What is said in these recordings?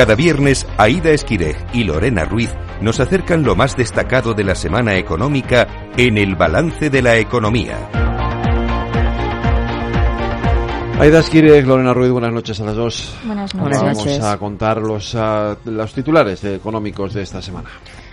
Cada viernes, Aida Esquireg y Lorena Ruiz nos acercan lo más destacado de la semana económica en el balance de la economía. Aida Esquireg, Lorena Ruiz, buenas noches a las dos. Buenas noches. Vamos a contar los, uh, los titulares económicos de esta semana.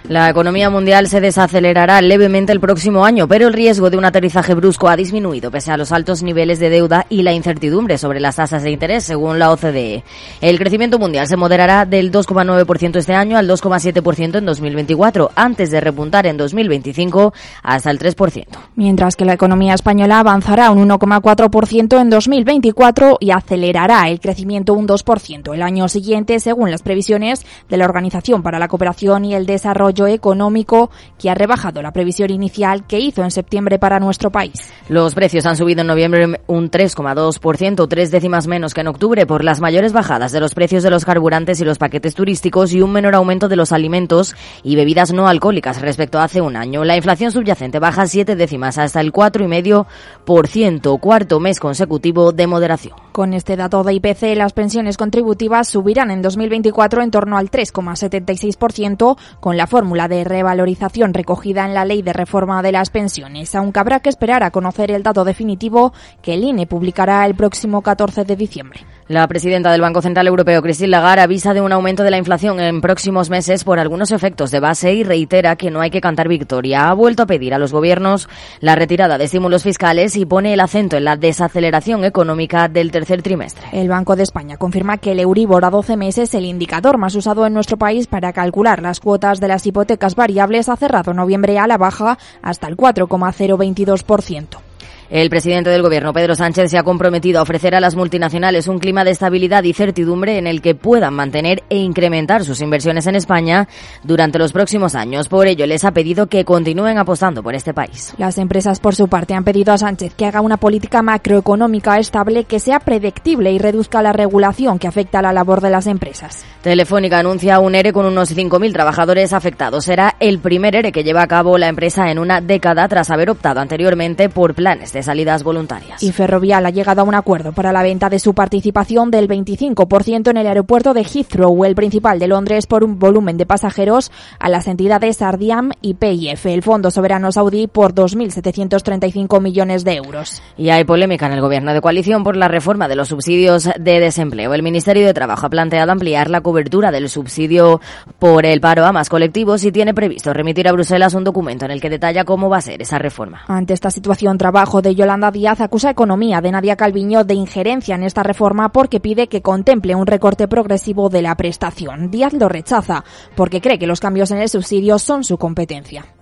La economía mundial se desacelerará levemente el próximo año, pero el riesgo de un aterrizaje brusco ha disminuido pese a los altos niveles de deuda y la incertidumbre sobre las tasas de interés, según la OCDE. El crecimiento mundial se moderará del 2,9% este año al 2,7% en 2024, antes de repuntar en 2025 hasta el 3%. Mientras que la economía española avanzará un 1,4% en 2024 y acelerará el crecimiento un 2% el año siguiente, según las previsiones de la Organización para la Cooperación y el Desarrollo económico que ha rebajado la previsión inicial que hizo en septiembre para nuestro país. Los precios han subido en noviembre un 3,2%, tres décimas menos que en octubre, por las mayores bajadas de los precios de los carburantes y los paquetes turísticos y un menor aumento de los alimentos y bebidas no alcohólicas respecto a hace un año. La inflación subyacente baja siete décimas hasta el 4,5%, cuarto mes consecutivo de moderación. Con este dato de IPC, las pensiones contributivas subirán en 2024 en torno al 3,76%, con la fórmula de revalorización recogida en la Ley de Reforma de las Pensiones, aunque habrá que esperar a conocer el dato definitivo que el INE publicará el próximo 14 de diciembre. La presidenta del Banco Central Europeo, Christine Lagarde, avisa de un aumento de la inflación en próximos meses por algunos efectos de base y reitera que no hay que cantar victoria. Ha vuelto a pedir a los gobiernos la retirada de estímulos fiscales y pone el acento en la desaceleración económica del tercer trimestre. El Banco de España confirma que el Euribor a 12 meses, el indicador más usado en nuestro país para calcular las cuotas de las hipotecas variables, ha cerrado noviembre a la baja hasta el 4,022%. El presidente del Gobierno, Pedro Sánchez, se ha comprometido a ofrecer a las multinacionales un clima de estabilidad y certidumbre en el que puedan mantener e incrementar sus inversiones en España durante los próximos años. Por ello, les ha pedido que continúen apostando por este país. Las empresas, por su parte, han pedido a Sánchez que haga una política macroeconómica estable que sea predictible y reduzca la regulación que afecta a la labor de las empresas. Telefónica anuncia un ERE con unos 5.000 trabajadores afectados. Será el primer ERE que lleva a cabo la empresa en una década tras haber optado anteriormente por planes de salidas voluntarias. Y Ferrovial ha llegado a un acuerdo para la venta de su participación del 25% en el aeropuerto de Heathrow, el principal de Londres, por un volumen de pasajeros a las entidades Ardiam y PIF, el Fondo Soberano Saudí, por 2.735 millones de euros. Y hay polémica en el gobierno de coalición por la reforma de los subsidios de desempleo. El Ministerio de Trabajo ha planteado ampliar la cobertura del subsidio por el paro a más colectivos y tiene previsto remitir a Bruselas un documento en el que detalla cómo va a ser esa reforma. Ante esta situación, trabajo de Yolanda Díaz acusa a Economía de Nadia Calviño de injerencia en esta reforma porque pide que contemple un recorte progresivo de la prestación. Díaz lo rechaza porque cree que los cambios en el subsidio son su competencia.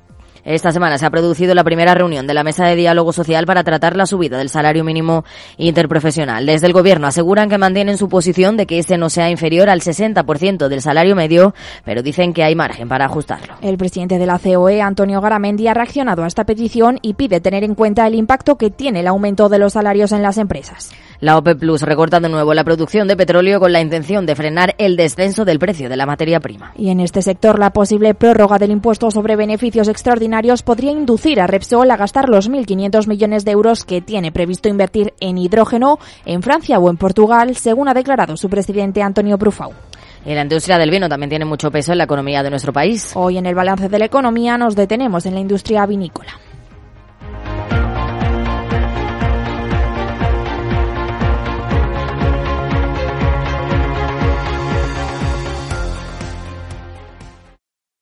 Esta semana se ha producido la primera reunión de la Mesa de Diálogo Social para tratar la subida del salario mínimo interprofesional. Desde el Gobierno aseguran que mantienen su posición de que ese no sea inferior al 60% del salario medio, pero dicen que hay margen para ajustarlo. El presidente de la COE, Antonio Garamendi, ha reaccionado a esta petición y pide tener en cuenta el impacto que tiene el aumento de los salarios en las empresas. La OPEP Plus recorta de nuevo la producción de petróleo con la intención de frenar el descenso del precio de la materia prima. Y en este sector, la posible prórroga del impuesto sobre beneficios extraordinarios podría inducir a Repsol a gastar los 1.500 millones de euros que tiene previsto invertir en hidrógeno en Francia o en Portugal, según ha declarado su presidente Antonio Brufau. Y la industria del vino también tiene mucho peso en la economía de nuestro país. Hoy en el balance de la economía nos detenemos en la industria vinícola.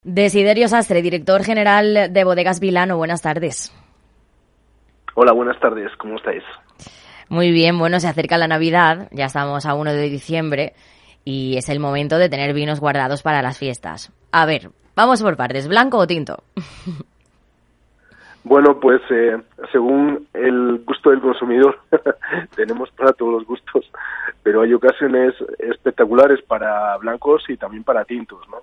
Desiderio Sastre, director general de Bodegas Vilano. Buenas tardes. Hola, buenas tardes. ¿Cómo estáis? Muy bien. Bueno, se acerca la Navidad. Ya estamos a 1 de diciembre y es el momento de tener vinos guardados para las fiestas. A ver, vamos por partes. ¿Blanco o tinto? Bueno, pues eh, según el gusto del consumidor, tenemos para todos los gustos, pero hay ocasiones espectaculares para blancos y también para tintos, ¿no?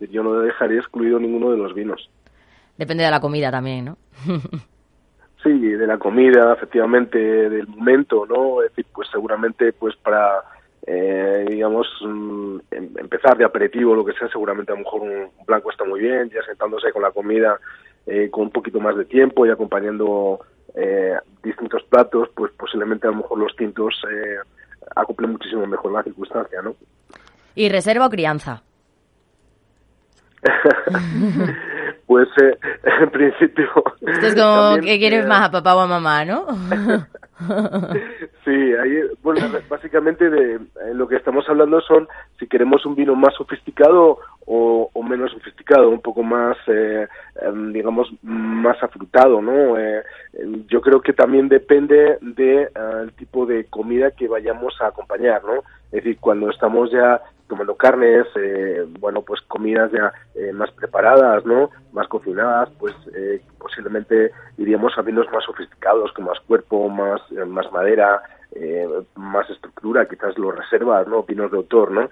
Yo no dejaría excluido ninguno de los vinos. Depende de la comida también, ¿no? sí, de la comida, efectivamente, del momento, ¿no? Es decir, pues seguramente, pues para, eh, digamos, mm, empezar de aperitivo, lo que sea, seguramente a lo mejor un blanco está muy bien, ya sentándose con la comida eh, con un poquito más de tiempo y acompañando eh, distintos platos, pues posiblemente a lo mejor los tintos eh, acoplen muchísimo mejor la circunstancia, ¿no? ¿Y reserva o crianza? pues eh, en principio... Esto es como que quieres más a papá o a mamá, ¿no? sí, ahí, bueno, básicamente de lo que estamos hablando son si queremos un vino más sofisticado o, menos sofisticado, un poco más, eh, em, digamos, más afrutado, ¿no? Eh, yo creo que también depende del de, el tipo de comida que vayamos a acompañar, ¿no? Es decir, cuando estamos ya tomando carnes, eh, bueno, pues comidas ya eh, más preparadas, ¿no? Más cocinadas, pues eh, posiblemente iríamos a vinos más sofisticados, con más cuerpo, más, más madera, más estructura, quizás los reservas, ¿no? Vinos de autor, ¿no?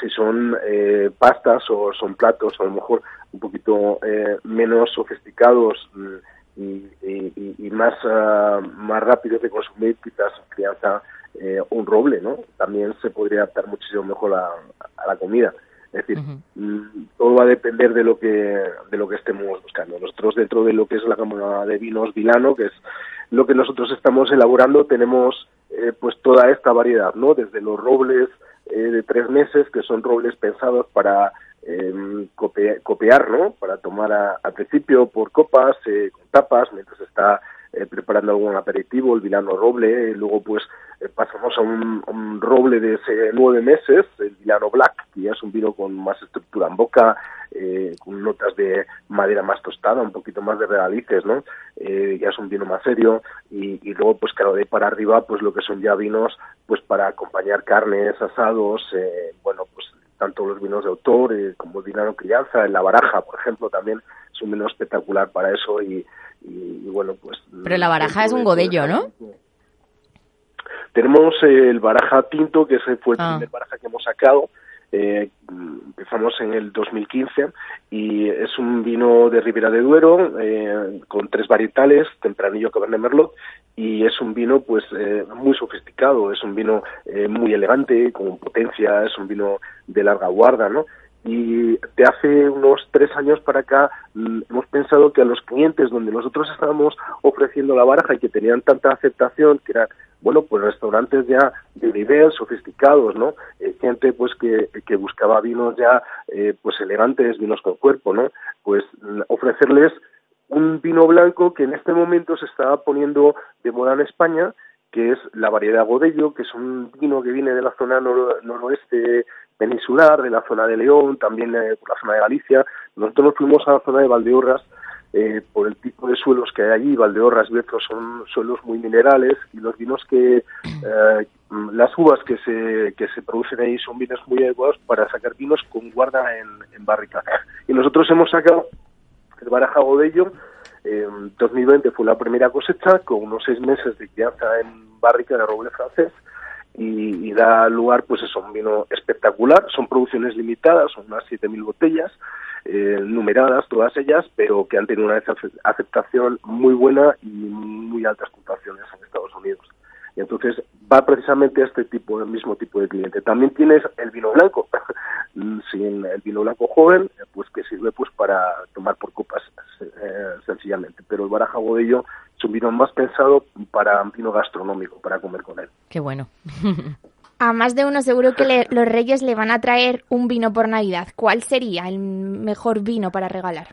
si son pastas o son platos, a lo mejor un poquito menos sofisticados mm, y, más, ah, más rápidos de consumir, quizás crianza eh, un roble, ¿no? También se podría adaptar muchísimo mejor a, la comida. Es decir, mm, todo va a depender de lo que de lo que estemos buscando. Nosotros dentro de lo que es la cámara de vinos Vilano, que es lo que nosotros estamos elaborando, tenemos eh, pues toda esta variedad, ¿no? Desde los robles eh, de tres meses, que son robles pensados para eh, copiar, ¿no? Para tomar al principio por copas, con tapas, mientras está eh, preparando algún aperitivo, el Vilano Roble, y luego pues eh, pasamos a un, roble de nueve meses, el Vilano Black, que ya es un vino con más estructura en boca, eh, con notas de madera más tostada, un poquito más de regalices, ¿no? ya es un vino más serio, y, luego pues claro, de para arriba pues lo que son ya vinos pues para acompañar carnes, asados, bueno pues tanto los vinos de autor como el Vilano Crianza, en la baraja, por ejemplo, también es un vino espectacular para eso y, y, bueno, pues... Pero la baraja es un godello, ¿no? Tenemos el baraja tinto, que ese fue el ah. primer baraja que hemos sacado. Eh, empezamos en el 2015 y es un vino de Ribera de Duero eh, con tres varietales, Tempranillo, Cabernet Merlot y es un vino pues eh, muy sofisticado, es un vino eh, muy elegante, con potencia, es un vino de larga guarda, ¿no? y de hace unos tres años para acá mm, hemos pensado que a los clientes donde nosotros estábamos ofreciendo la baraja y que tenían tanta aceptación que eran bueno pues restaurantes ya de nivel sofisticados no eh, gente pues que, que, buscaba vinos ya eh, pues elegantes vinos con cuerpo no pues mm, ofrecerles un vino blanco que en este momento se está poniendo de moda en España que es la variedad Godello, que es un vino que viene de la zona noroeste peninsular, de la zona de León, también eh, por la zona de Galicia. Nosotros nos fuimos a la zona de Valdeorras eh, por el tipo de suelos que hay allí. Valdeorras, Bezos son suelos muy minerales y los vinos que, eh, las uvas que se, que se producen ahí son vinos muy adecuados para sacar vinos con guarda en, en barrica. Y nosotros hemos sacado el Baraja Godello, en 2020 fue la primera cosecha con unos seis meses de crianza en barrica de roble francés y, da lugar pues es un vino espectacular. Son producciones limitadas, son unas 7.000 botellas, eh, numeradas todas ellas, pero que han tenido una aceptación muy buena y muy altas puntuaciones en Estados Unidos. Y entonces va precisamente a este tipo, el mismo tipo de cliente. También tienes el vino blanco, sin el vino blanco joven, pues que sirve pues para tomar por copas eh, sencillamente. Pero el Baraja Bodello es un vino más pensado para vino gastronómico, para comer con él. Qué bueno. A más de uno seguro que los reyes le van a traer un vino por Navidad. ¿Cuál sería el mejor vino para regalar?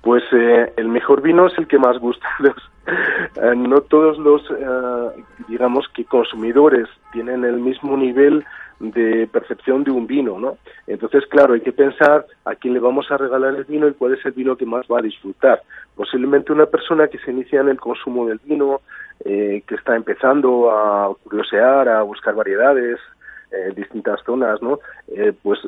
Pues eh, el mejor vino es el que más gusta. Eh, no todos los, eh, digamos que consumidores tienen el mismo nivel de percepción de un vino, ¿no? Entonces, claro, hay que pensar a quién le vamos a regalar el vino y cuál es el vino que más va a disfrutar. Posiblemente una persona que se inicia en el consumo del vino, eh, que está empezando a curiosear, a buscar variedades, eh, distintas zonas, ¿no? Eh, pues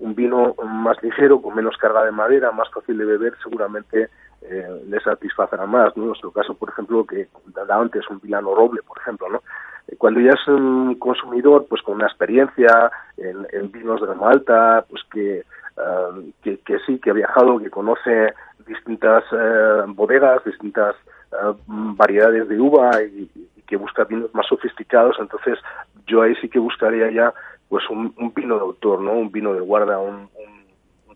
un vino más ligero, con menos carga de madera, más fácil de beber, seguramente eh, le satisfacerá más. ¿no? En nuestro caso, por ejemplo, que comentaba antes, un vilano roble, por ejemplo, ¿no? Eh, cuando ya es un consumidor, pues con una experiencia en, vinos de gama alta, pues que, eh, que, que, sí, que ha viajado, que conoce distintas bodegas, distintas variedades de uva y, que busca vinos más sofisticados, entonces yo ahí sí que buscaría ya pues un, vino de autor, ¿no? Un vino de guarda, un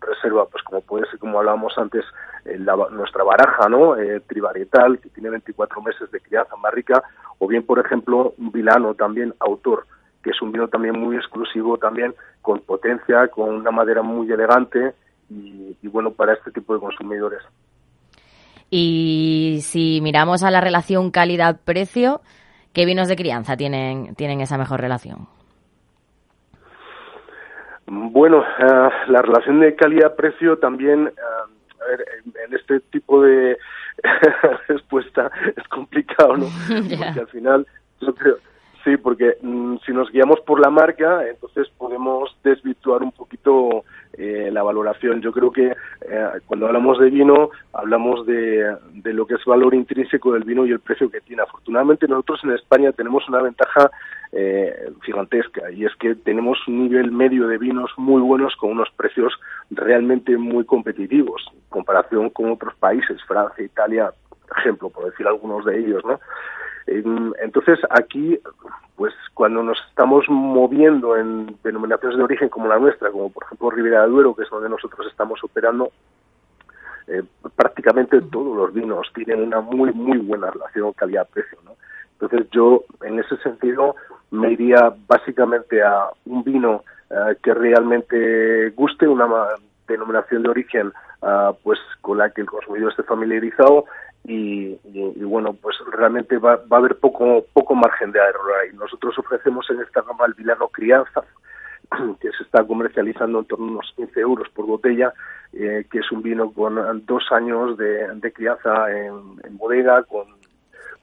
reserva, pues como puede ser, como hablábamos antes, eh, nuestra baraja, ¿no? Eh, que tiene 24 meses de crianza más rica, o bien, por ejemplo, un vilano también autor, que es un vino también muy exclusivo, también con potencia, con una madera muy elegante y bueno, para este tipo de consumidores. Y si miramos a la relación calidad-precio, ¿qué vinos de crianza tienen, tienen esa mejor relación? Bueno, uh, la relación de calidad-precio también, uh, a ver, en, este tipo de respuesta es complicado, ¿no? yeah. Porque al final, yo creo, sí, porque mm, si nos guiamos por la marca, entonces podemos desvirtuar un poquito eh, la valoración. Yo creo que eh, cuando hablamos de vino, hablamos de, de, lo que es valor intrínseco del vino y el precio que tiene. Afortunadamente nosotros en España tenemos una ventaja eh, gigantesca y es que tenemos un nivel medio de vinos muy buenos con unos precios realmente muy competitivos en comparación con otros países, Francia, Italia, por ejemplo, por decir algunos de ellos, ¿no? Entonces, aquí, pues cuando nos estamos moviendo en denominaciones de origen como la nuestra, como por ejemplo Ribera de Duero, que es donde nosotros estamos operando, eh, prácticamente todos los vinos tienen una muy, muy buena relación calidad-precio. ¿no? Entonces, yo en ese sentido me iría básicamente a un vino eh, que realmente guste, una denominación de origen uh, pues con la que el consumidor esté familiarizado y, bueno, pues realmente va, va, a haber poco, poco margen de error ahí. Nosotros ofrecemos en esta gama el Vilano Crianza, que se está comercializando en torno a unos 15 euros por botella, eh, que es un vino con dos años de, de crianza en, bodega, con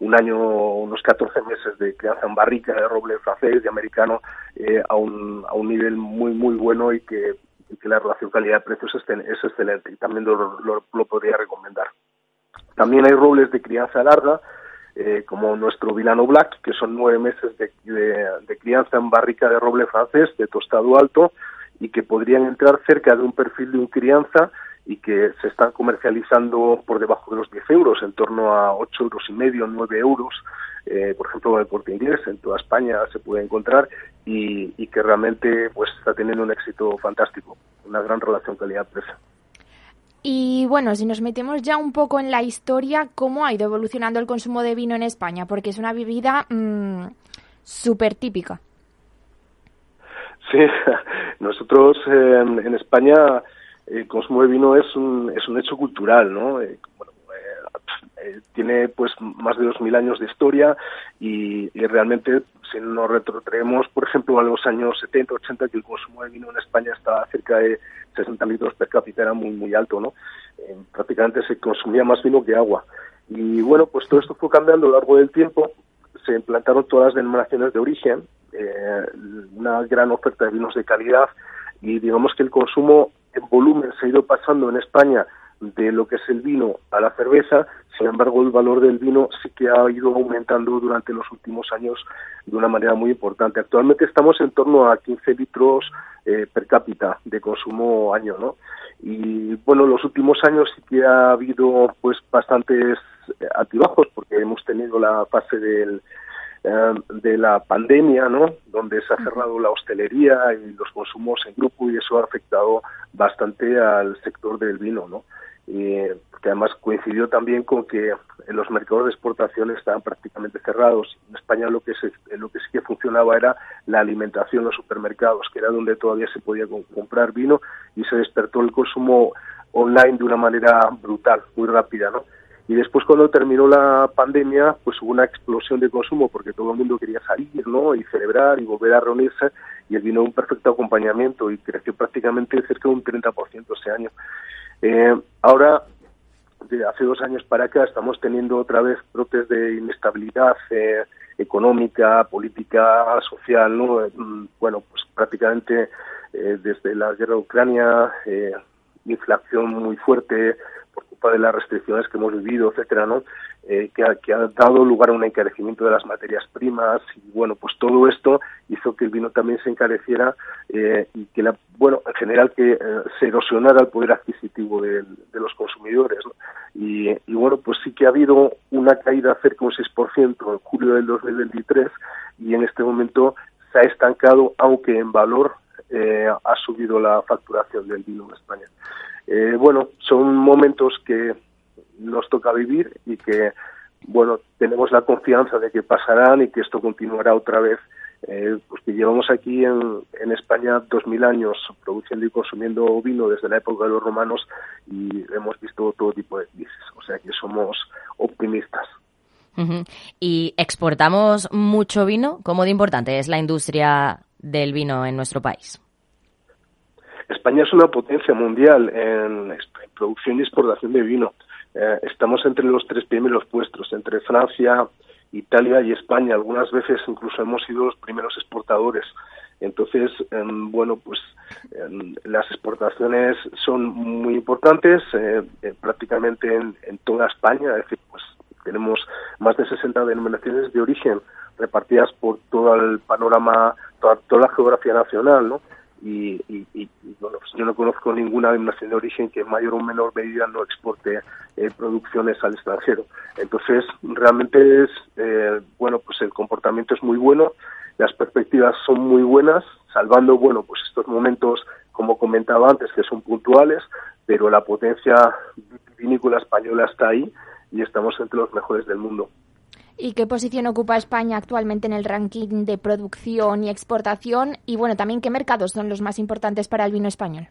un año, unos 14 meses de crianza en barrica de roble francés y americano eh, a, un, a un nivel muy, muy bueno y que, y que la relación calidad-precio es, es excelente y también lo, lo, lo podría recomendar. También hay robles de crianza larga, eh, como nuestro Vilano Black, que son nueve meses de, de, crianza en barrica de roble francés, de tostado alto, y que podrían entrar cerca de un perfil de un crianza y que se están comercializando por debajo de los 10 euros, en torno a 8 euros y medio, 9 euros, eh, por ejemplo, en el corte inglés, en toda España se puede encontrar y, y que realmente pues está teniendo un éxito fantástico, una gran relación calidad-precio. Y bueno, si nos metemos ya un poco en la historia, ¿cómo ha ido evolucionando el consumo de vino en España? Porque es una bebida mmm, súper típica. Sí, nosotros eh, en España el consumo de vino es un, es un hecho cultural, ¿no? Eh, bueno, eh, tiene pues más de 2.000 años de historia y, y, realmente si nos retrotraemos, por ejemplo, a los años 70, 80, que el consumo de vino en España estaba cerca de 60 litros per cápita, era muy, muy alto, ¿no? Eh, prácticamente se consumía más vino que agua. Y bueno, pues todo esto fue cambiando a lo largo del tiempo, se implantaron todas las denominaciones de origen, eh, una gran oferta de vinos de calidad y digamos que el consumo en volumen se ha ido pasando en España de lo que es el vino a la cerveza, sin embargo el valor del vino sí que ha ido aumentando durante los últimos años de una manera muy importante. Actualmente estamos en torno a 15 litros eh, per cápita de consumo año, ¿no? Y bueno, los últimos años sí que ha habido pues bastantes altibajos porque hemos tenido la fase del eh, de la pandemia, ¿no? Donde se ha cerrado la hostelería y los consumos en grupo y eso ha afectado bastante al sector del vino, ¿no? Eh, que además coincidió también con que los mercados de exportación estaban prácticamente cerrados. En España lo que, se, lo que sí que funcionaba era la alimentación, los supermercados, que era donde todavía se podía comprar vino y se despertó el consumo online de una manera brutal, muy rápida, ¿no? Y después cuando terminó la pandemia, pues hubo una explosión de consumo porque todo el mundo quería salir, ¿no? Y celebrar y volver a reunirse y el vino un perfecto acompañamiento y creció prácticamente cerca de un 30% ese año. Eh, ahora, de hace dos años para acá, estamos teniendo otra vez brotes de inestabilidad eh, económica, política, social, ¿no? Mm, bueno, pues prácticamente eh, desde la guerra de Ucrania, eh, inflación muy fuerte de las restricciones que hemos vivido, etcétera, ¿no? Eh, que, ha, que, ha, dado lugar a un encarecimiento de las materias primas y bueno, pues todo esto hizo que el vino también se encareciera eh, y que la, bueno, en general que eh, se erosionara el poder adquisitivo de, los consumidores. Y, y, bueno, pues sí que ha habido una caída cerca de un 6% en julio del 2023 y en este momento se ha estancado, aunque en valor eh, ha subido la facturación del vino en España. Eh, bueno, son momentos que nos toca vivir y que, bueno, tenemos la confianza de que pasarán y que esto continuará otra vez eh, pues que llevamos aquí en, España dos mil años produciendo y consumiendo vino desde la época de los romanos y hemos visto todo tipo de crisis. O sea que somos optimistas. ¿Y exportamos mucho vino? ¿Cómo de importante es la industria del vino en nuestro país? España es una potencia mundial en, producción y exportación de vino. Eh, estamos entre los tres primeros puestos, entre Francia, Italia y España. Algunas veces incluso hemos sido los primeros exportadores. Entonces, em, bueno, pues em, las exportaciones son muy importantes eh, eh, prácticamente en, toda España. Es decir, pues tenemos más de 60 denominaciones de origen repartidas por todo el panorama, toda, toda la geografía nacional, ¿no? Y, bueno, pues yo no conozco ninguna denominación de origen que en mayor o menor medida no exporte eh, producciones al extranjero. Entonces, realmente es, eh, bueno, pues el comportamiento es muy bueno, las perspectivas son muy buenas, salvando, bueno, pues estos momentos, como comentaba antes, que son puntuales, pero la potencia vinícola española está ahí y estamos entre los mejores del mundo. ¿Y qué posición ocupa España actualmente en el ranking de producción y exportación? Y bueno, también qué mercados son los más importantes para el vino español.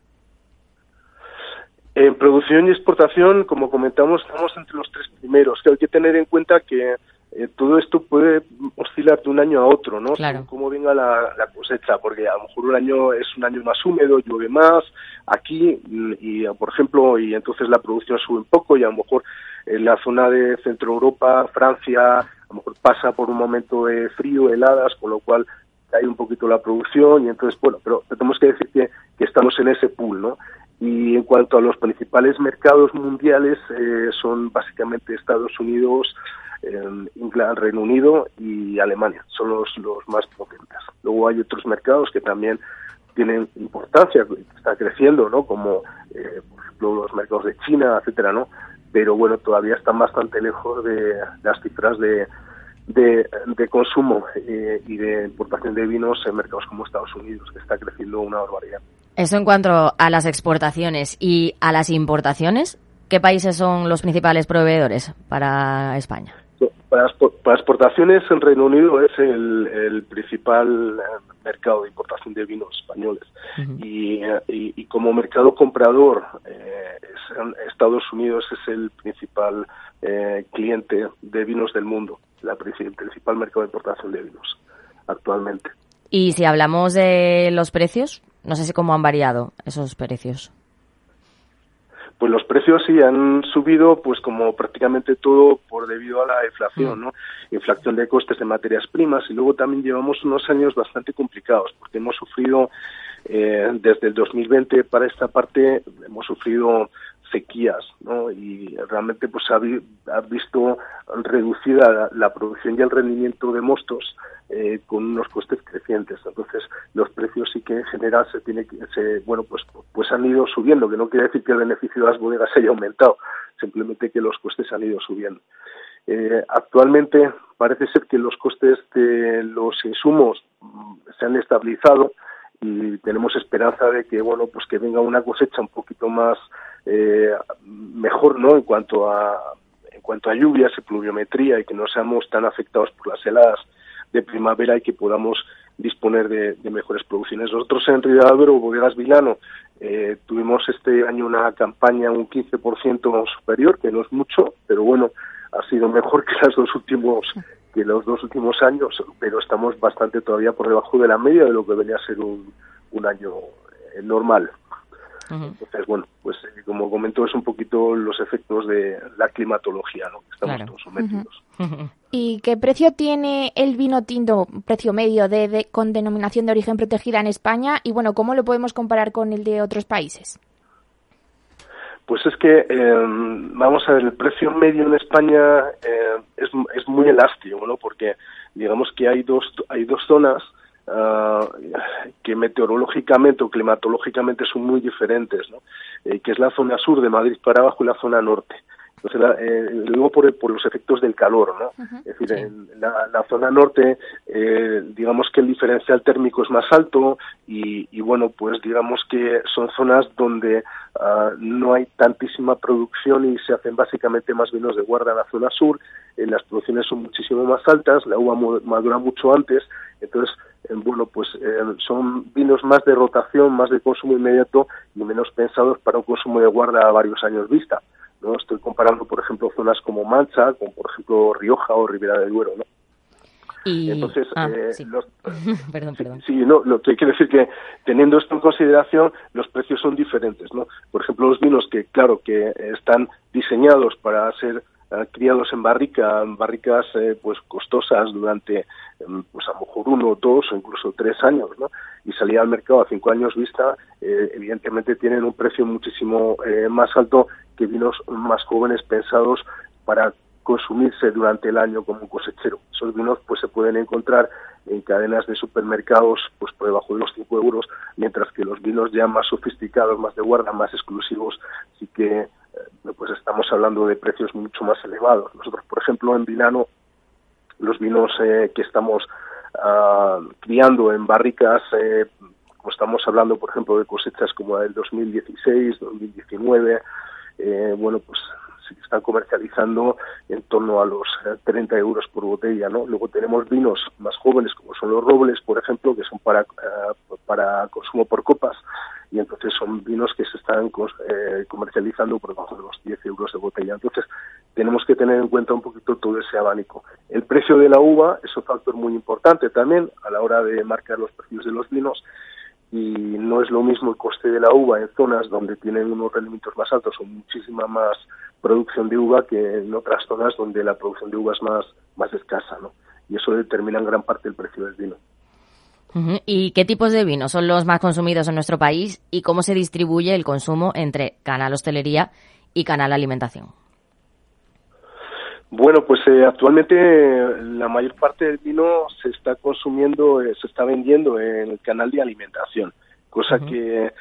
En producción y exportación, como comentamos, estamos entre los tres primeros. Que hay que tener en cuenta que eh, todo esto puede oscilar de un año a otro, ¿no? Claro. Cómo venga la, cosecha, porque a lo mejor un año es un año más húmedo, llueve más, aquí, y por ejemplo, y entonces la producción sube un poco, y a lo mejor en la zona de Centro Europa, Francia, a lo mejor pasa por un momento de frío, heladas, con lo cual cae un poquito la producción y entonces, bueno, pero tenemos que decir que, estamos en ese pool, ¿no? Y en cuanto a los principales mercados mundiales, eh, son básicamente Estados Unidos, eh, Reino Unido y Alemania, son los, los más potentes. Luego hay otros mercados que también tienen importancia, están creciendo, ¿no? Como, eh, por ejemplo, los mercados de China, etcétera, ¿no? Pero bueno, todavía están bastante lejos de las cifras de, de, consumo eh, y de importación de vinos en mercados como Estados Unidos, que está creciendo una barbaridad. Eso en cuanto a las exportaciones y a las importaciones, ¿qué países son los principales proveedores para España? Para, exportaciones, el Reino Unido es el, principal eh, mercado de importación de vinos españoles. y, y, como mercado comprador, eh, Estados Unidos es el principal eh, cliente de vinos del mundo, la, el principal mercado de importación de vinos actualmente. Y si hablamos de los precios, no sé si cómo han variado esos precios. Pues los precios sí han subido, pues como prácticamente todo por debido a la inflación, mm. ¿no? Inflación de costes de materias primas y luego también llevamos unos años bastante complicados porque hemos sufrido eh, desde el 2020 para esta parte hemos sufrido sequías, ¿no? Y realmente pues ha, visto reducida la, producción y el rendimiento de mostos eh, con unos costes crecientes. Entonces los precios sí que en general se tiene que, se, bueno pues pues han ido subiendo, que no quiere decir que el beneficio de las bodegas haya aumentado, simplemente que los costes han ido subiendo. Eh, actualmente parece ser que los costes de los insumos mm, se han estabilizado y tenemos esperanza de que bueno pues que venga una cosecha un poquito más eh, mejor no en cuanto a en cuanto a lluvias y pluviometría y que no seamos tan afectados por las heladas de primavera y que podamos disponer de, mejores producciones. Nosotros en Río o Bodegas Vilano eh, tuvimos este año una campaña un 15% superior, que no es mucho, pero bueno, ha sido mejor que las dos últimos que los dos últimos años, pero estamos bastante todavía por debajo de la media de lo que venía a ser un, un año eh, normal. Entonces, bueno, pues eh, como comentó, es un poquito los efectos de la climatología, ¿no? Que estamos todos sometidos. ¿Y qué precio tiene el vino tinto, precio medio de, con denominación de origen protegida en España? Y bueno, ¿cómo lo podemos comparar con el de otros países? Pues es que, em, vamos a ver, el precio medio en España eh, es, es, muy elástico, ¿no? Porque digamos que hay dos, hay dos zonas uh, que meteorológicamente o climatológicamente son muy diferentes, ¿no? Eh, que es la zona sur de Madrid para abajo y la zona norte. Eh, luego por, por, los efectos del calor, ¿no? Es decir, en la, zona norte, eh, digamos que el diferencial térmico es más alto y, y bueno, pues digamos que son zonas donde uh, no hay tantísima producción y se hacen básicamente más vinos de guarda en la zona sur. Eh, las producciones son muchísimo más altas, la uva madura mucho antes, entonces eh, bueno, pues eh, son vinos más de rotación, más de consumo inmediato y menos pensados para un consumo de guarda a varios años vista. ¿No? Estoy comparando, por ejemplo, zonas como Mancha, como por ejemplo Rioja o Ribera del Duero, ¿no? Y... Entonces, ah, eh, sí. los, perdón, perdón. Sí, no, lo que quiere decir que teniendo esto en consideración, los precios son diferentes, ¿no? Por ejemplo, los vinos que, claro, que están diseñados para ser criados en barrica, en barricas eh, pues costosas durante em, pues a lo mejor uno, dos o incluso tres años, ¿no? Y salir al mercado a cinco años vista, eh, evidentemente tienen un precio muchísimo eh, más alto que vinos más jóvenes pensados para consumirse durante el año como un cosechero. Esos vinos pues se pueden encontrar en cadenas de supermercados pues por debajo de los 5 euros, mientras que los vinos ya más sofisticados, más de guarda, más exclusivos, sí que eh, pues estamos hablando de precios mucho más elevados. Nosotros, por ejemplo, en Vinano, los vinos eh, que estamos uh, criando en barricas, eh, como estamos hablando, por ejemplo, de cosechas como la del 2016, 2019, eh, bueno, pues están comercializando en torno a los 30 eh, euros por botella, ¿no? Luego tenemos vinos más jóvenes, como son los robles, por ejemplo, que son para, uh, para consumo por copas, y entonces son vinos que se están eh, comercializando por debajo de los 10 euros de botella. Entonces, tenemos que tener en cuenta un poquito todo ese abanico. El precio de la uva es un factor muy importante también a la hora de marcar los precios de los vinos, y no es lo mismo el coste de la uva en zonas donde tienen unos rendimientos más altos o muchísima más producción de uva que en otras zonas donde la producción de uva es más, más escasa, ¿no? Y eso determina en gran parte el precio del vino. ¿Y qué tipos de vinos son los más consumidos en nuestro país y cómo se distribuye el consumo entre canal hostelería y canal alimentación? Bueno, pues eh, actualmente la mayor parte del vino se está consumiendo, eh, se está vendiendo en el canal de alimentación, cosa que, eh,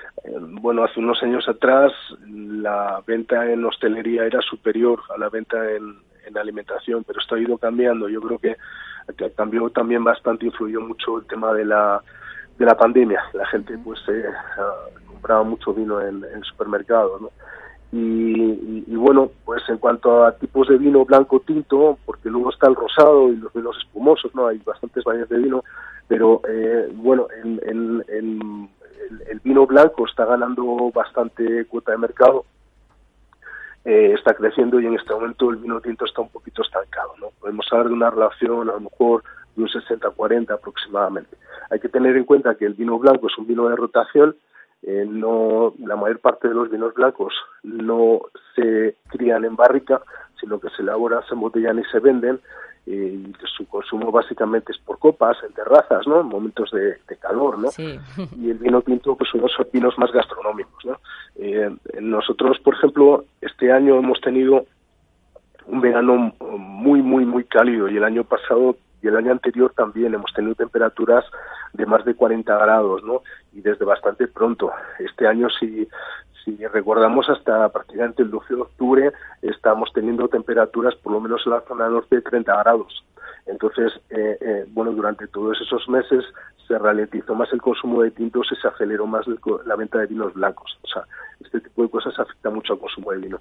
bueno, hace unos años atrás la venta en hostelería era superior a la venta en, en alimentación, pero esto ha ido cambiando. Yo creo que, que cambió también bastante, influyó mucho el tema de la de la pandemia. La gente pues eh, compraba mucho vino en, en supermercados, ¿no? Y, y, bueno, pues en cuanto a tipos de vino blanco tinto, porque luego está el rosado y los vinos espumosos, ¿no? Hay bastantes variedades de vino, pero eh, bueno, el, el, el, el, vino blanco está ganando bastante cuota de mercado, eh, está creciendo y en este momento el vino tinto está un poquito estancado, ¿no? Podemos hablar de una relación a lo mejor de un 60-40 aproximadamente. Hay que tener en cuenta que el vino blanco es un vino de rotación, eh, no la mayor parte de los vinos blancos no se crían en barrica, sino que se elaboran, se embotellan y se venden. Eh, y su consumo básicamente es por copas, en terrazas, ¿no? En momentos de, de calor, ¿no? Sí. Y el vino tinto, pues son los vinos más gastronómicos, ¿no? Eh, nosotros, por ejemplo, este año hemos tenido un verano muy, muy, muy cálido y el año pasado y el año anterior también hemos tenido temperaturas de más de 40 grados, ¿no? Y desde bastante pronto. Este año, si, si recordamos, hasta prácticamente el 12 de octubre estamos teniendo temperaturas, por lo menos en la zona norte, de 30 grados. Entonces, eh, eh, bueno, durante todos esos meses se ralentizó más el consumo de tintos y se aceleró más la venta de vinos blancos. O sea, este tipo de cosas afecta mucho al consumo de vino.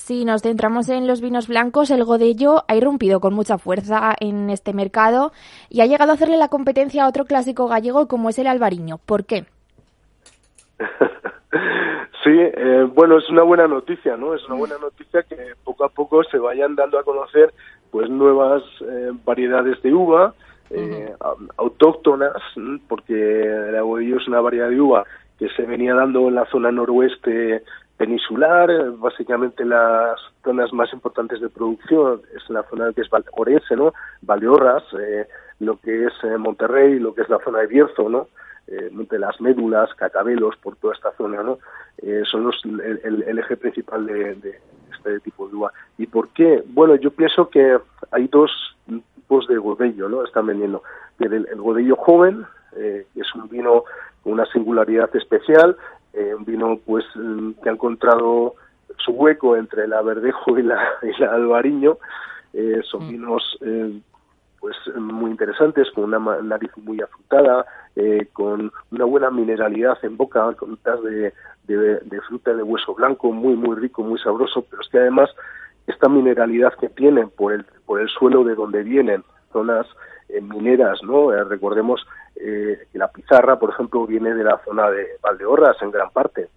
Si nos centramos en los vinos blancos, el Godello ha irrumpido con mucha fuerza en este mercado y ha llegado a hacerle la competencia a otro clásico gallego como es el albariño. ¿Por qué? Sí, eh, bueno, es una buena noticia, ¿no? Es una buena noticia que poco a poco se vayan dando a conocer pues nuevas eh, variedades de uva eh, autóctonas, porque el aguadillo es una variedad de uva que se venía dando en la zona noroeste peninsular, básicamente las zonas más importantes de producción es la zona que es Orense, ¿no? Valdeorras, eh, lo que es eh, Monterrey, lo que es la zona de Bierzo, ¿no? Eh, las Médulas, Cacabelos, por toda esta zona, ¿no? Son los, el, el, eje principal de, este tipo de uva. ¿Y por qué? Bueno, yo pienso que hay dos tipos de godello, ¿no? Están vendiendo. El, el godello joven, que es un vino una singularidad especial, eh, un vino pues que ha encontrado su hueco entre la Verdejo y la, y la Albariño. Eh, son mm. vinos eh, pues muy interesantes, con una nariz muy afrutada, eh, con una buena mineralidad en boca, con de, de, fruta de hueso blanco, muy, muy rico, muy sabroso, pero es que además esta mineralidad que tienen por el, por el suelo de donde vienen, zonas eh, mineras, ¿no? Recordemos que la pizarra, por ejemplo, viene de la zona de Valdeorras en gran parte,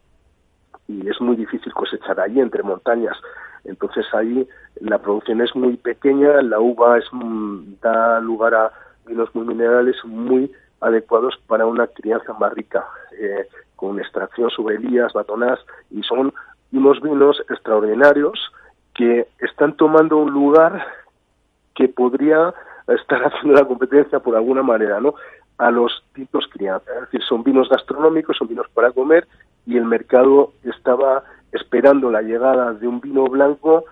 y es muy difícil cosechar ahí entre montañas. Entonces ahí la producción es muy pequeña, la uva es mm, da lugar a vinos muy minerales muy adecuados para una crianza más rica, eh, con extracción sobre elías, batonás, y son unos vinos extraordinarios que están tomando un lugar que podría estar haciendo la competencia por alguna manera, ¿no? A los tipos crianza. Es decir, son vinos gastronómicos, son vinos para comer y el mercado estaba esperando la llegada de un vino blanco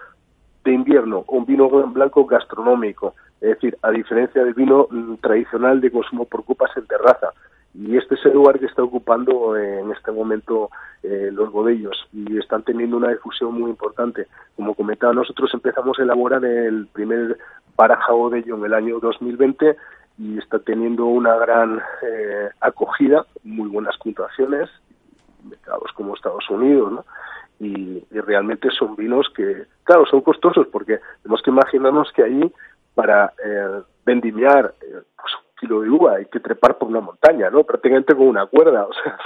de invierno, un vino blanco gastronómico, es decir, a diferencia del vino mm, tradicional de consumo por copas en terraza. Y este es el lugar que está ocupando eh, en este momento eh, los bodellos y están teniendo una difusión muy importante. Como comentaba, nosotros empezamos a elaborar el primer Baraja Bodello en el año 2020 y está teniendo una gran eh, acogida, muy buenas puntuaciones, mercados como Estados Unidos, ¿no? y, realmente son vinos que, claro, son costosos porque tenemos que imaginarnos que ahí para eh, vendimiar eh, pues un kilo de uva hay que trepar por una montaña, ¿no? Prácticamente con una cuerda, o sea,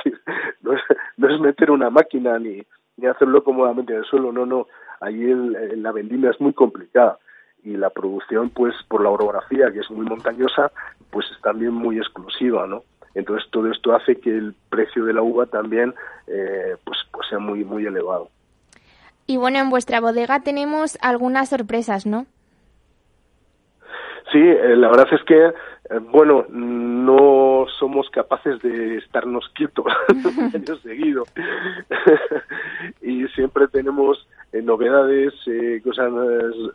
no es, no es meter una máquina ni, ni hacerlo cómodamente en el suelo, no, no, ahí el, la vendimia es muy complicada y la producción, pues por la orografía que es muy montañosa, pues es también muy exclusiva, ¿no? Entonces todo esto hace que el precio de la uva también eh, pues, pues sea muy, muy elevado. Y bueno, en vuestra bodega tenemos algunas sorpresas, ¿no? Sí, eh, la verdad es que, eh, bueno, no somos capaces de estarnos quietos años seguido. y siempre tenemos novedades, cosas,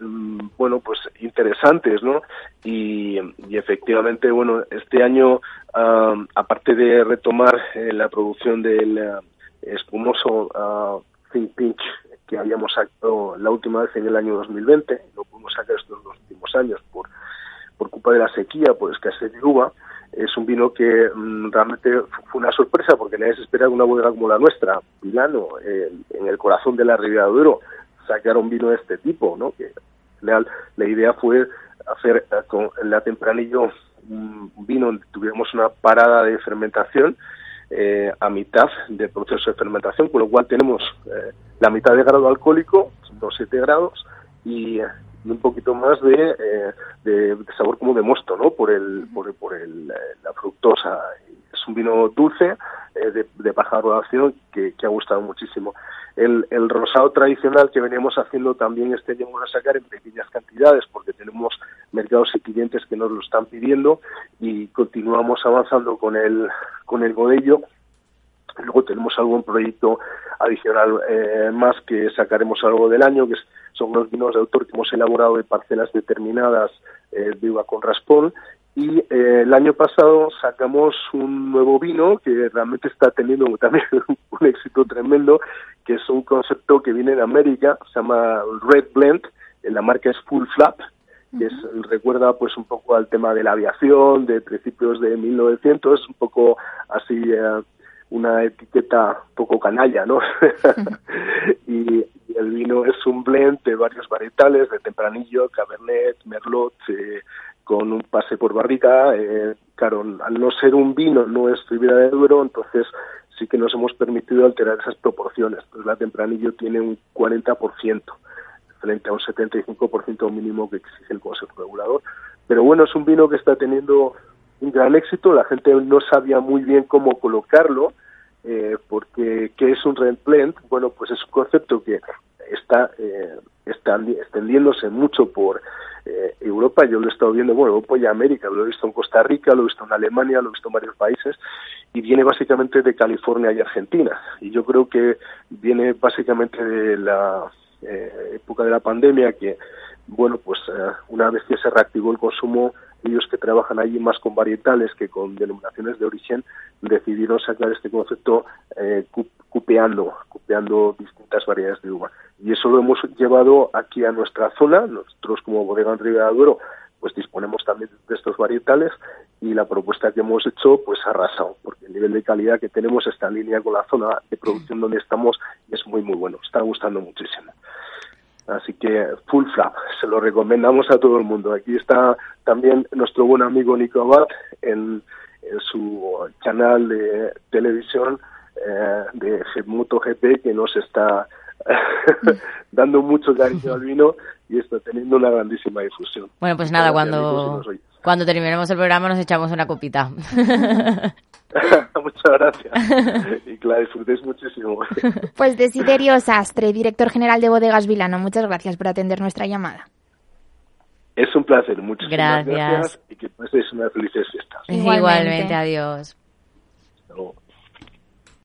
mm, bueno, pues interesantes, ¿no? Y, efectivamente, bueno, este año, aparte de retomar la producción del espumoso uh, Think Pinch que habíamos sacado la última vez en el año 2020, no pudimos sacar estos dos últimos años por por culpa de la sequía, por escasez de uva, es un vino que mm, realmente fue una sorpresa porque nadie se esperaba una bodega como la nuestra, Milano, en el corazón de la Riviera de Oro, sacar un vino de este tipo, ¿no? Que la, la idea fue hacer eh, con la tempranillo un vino donde tuviéramos una parada de fermentación eh, a mitad del proceso de fermentación, con lo cual tenemos eh, la mitad de grado alcohólico, son 7 grados, y y un poquito más de, eh, de, sabor como de mosto, ¿no? Por el, por, por el, eh, la fructosa. Es un vino dulce eh, de, de baja rodación que, que, ha gustado muchísimo. El, el rosado tradicional que veníamos haciendo también este año vamos a sacar en pequeñas cantidades porque tenemos mercados y clientes que nos lo están pidiendo y continuamos avanzando con el, con el bodello Luego tenemos algún proyecto adicional eh, más que sacaremos algo del año, que son los vinos de autor que hemos elaborado de parcelas determinadas eh, de uva con raspón. Y eh, el año pasado sacamos un nuevo vino que realmente está teniendo también un éxito tremendo, que es un concepto que viene de América, se llama Red Blend, la marca es Full Flap, que es, recuerda pues un poco al tema de la aviación de principios de 1900, un poco así una etiqueta poco canalla, ¿no? y, el vino es un blend de varios varietales, de tempranillo, cabernet, merlot, eh, con un pase por barrica. Eh, claro, al no ser un vino, no es fibra de Duero, entonces sí que nos hemos permitido alterar esas proporciones. Pues la tempranillo tiene un 40% frente a un 75% mínimo que exige el Consejo Regulador. Pero bueno, es un vino que está teniendo un gran éxito, la gente no sabía muy bien cómo colocarlo, eh, porque ¿qué es un rent blend? Bueno, pues es un concepto que está, eh, está extendiéndose mucho por eh, Europa, yo lo he estado viendo, bueno, Europa y América, lo he visto en Costa Rica, lo he visto en Alemania, lo he visto en varios países, y viene básicamente de California y Argentina. Y yo creo que viene básicamente de la eh, época de la pandemia, que, bueno, pues una vez que se reactivó el consumo, ellos que trabajan allí más con varietales que con denominaciones de origen, decidieron sacar este concepto eh, cupeando, cupeando distintas variedades de uva. Y eso lo hemos llevado aquí a nuestra zona, nosotros como bodega en Ribera Duero, pues disponemos también de estos varietales y la propuesta que hemos hecho pues ha arrasado porque el nivel de calidad que tenemos está en línea con la zona de producción donde estamos y es muy muy bueno, está gustando muchísimo. Así que full flap, se lo recomendamos a todo el mundo. Aquí está también nuestro buen amigo Nico Abad en, su canal de televisión eh, de MotoGP que nos está dando mucho cariño al vino y está teniendo una grandísima difusión. Bueno, pues nada, cuando, cuando terminemos el programa nos echamos una copita. Muchas gracias. Y que la disfrutéis muchísimo. Pues Desiderio Sastre, director general de Bodegas Vilano, muchas gracias por atender nuestra llamada. Es un placer, muchas gracias. gracias y que paséis una feliz fiesta. Igualmente, Igualmente adiós.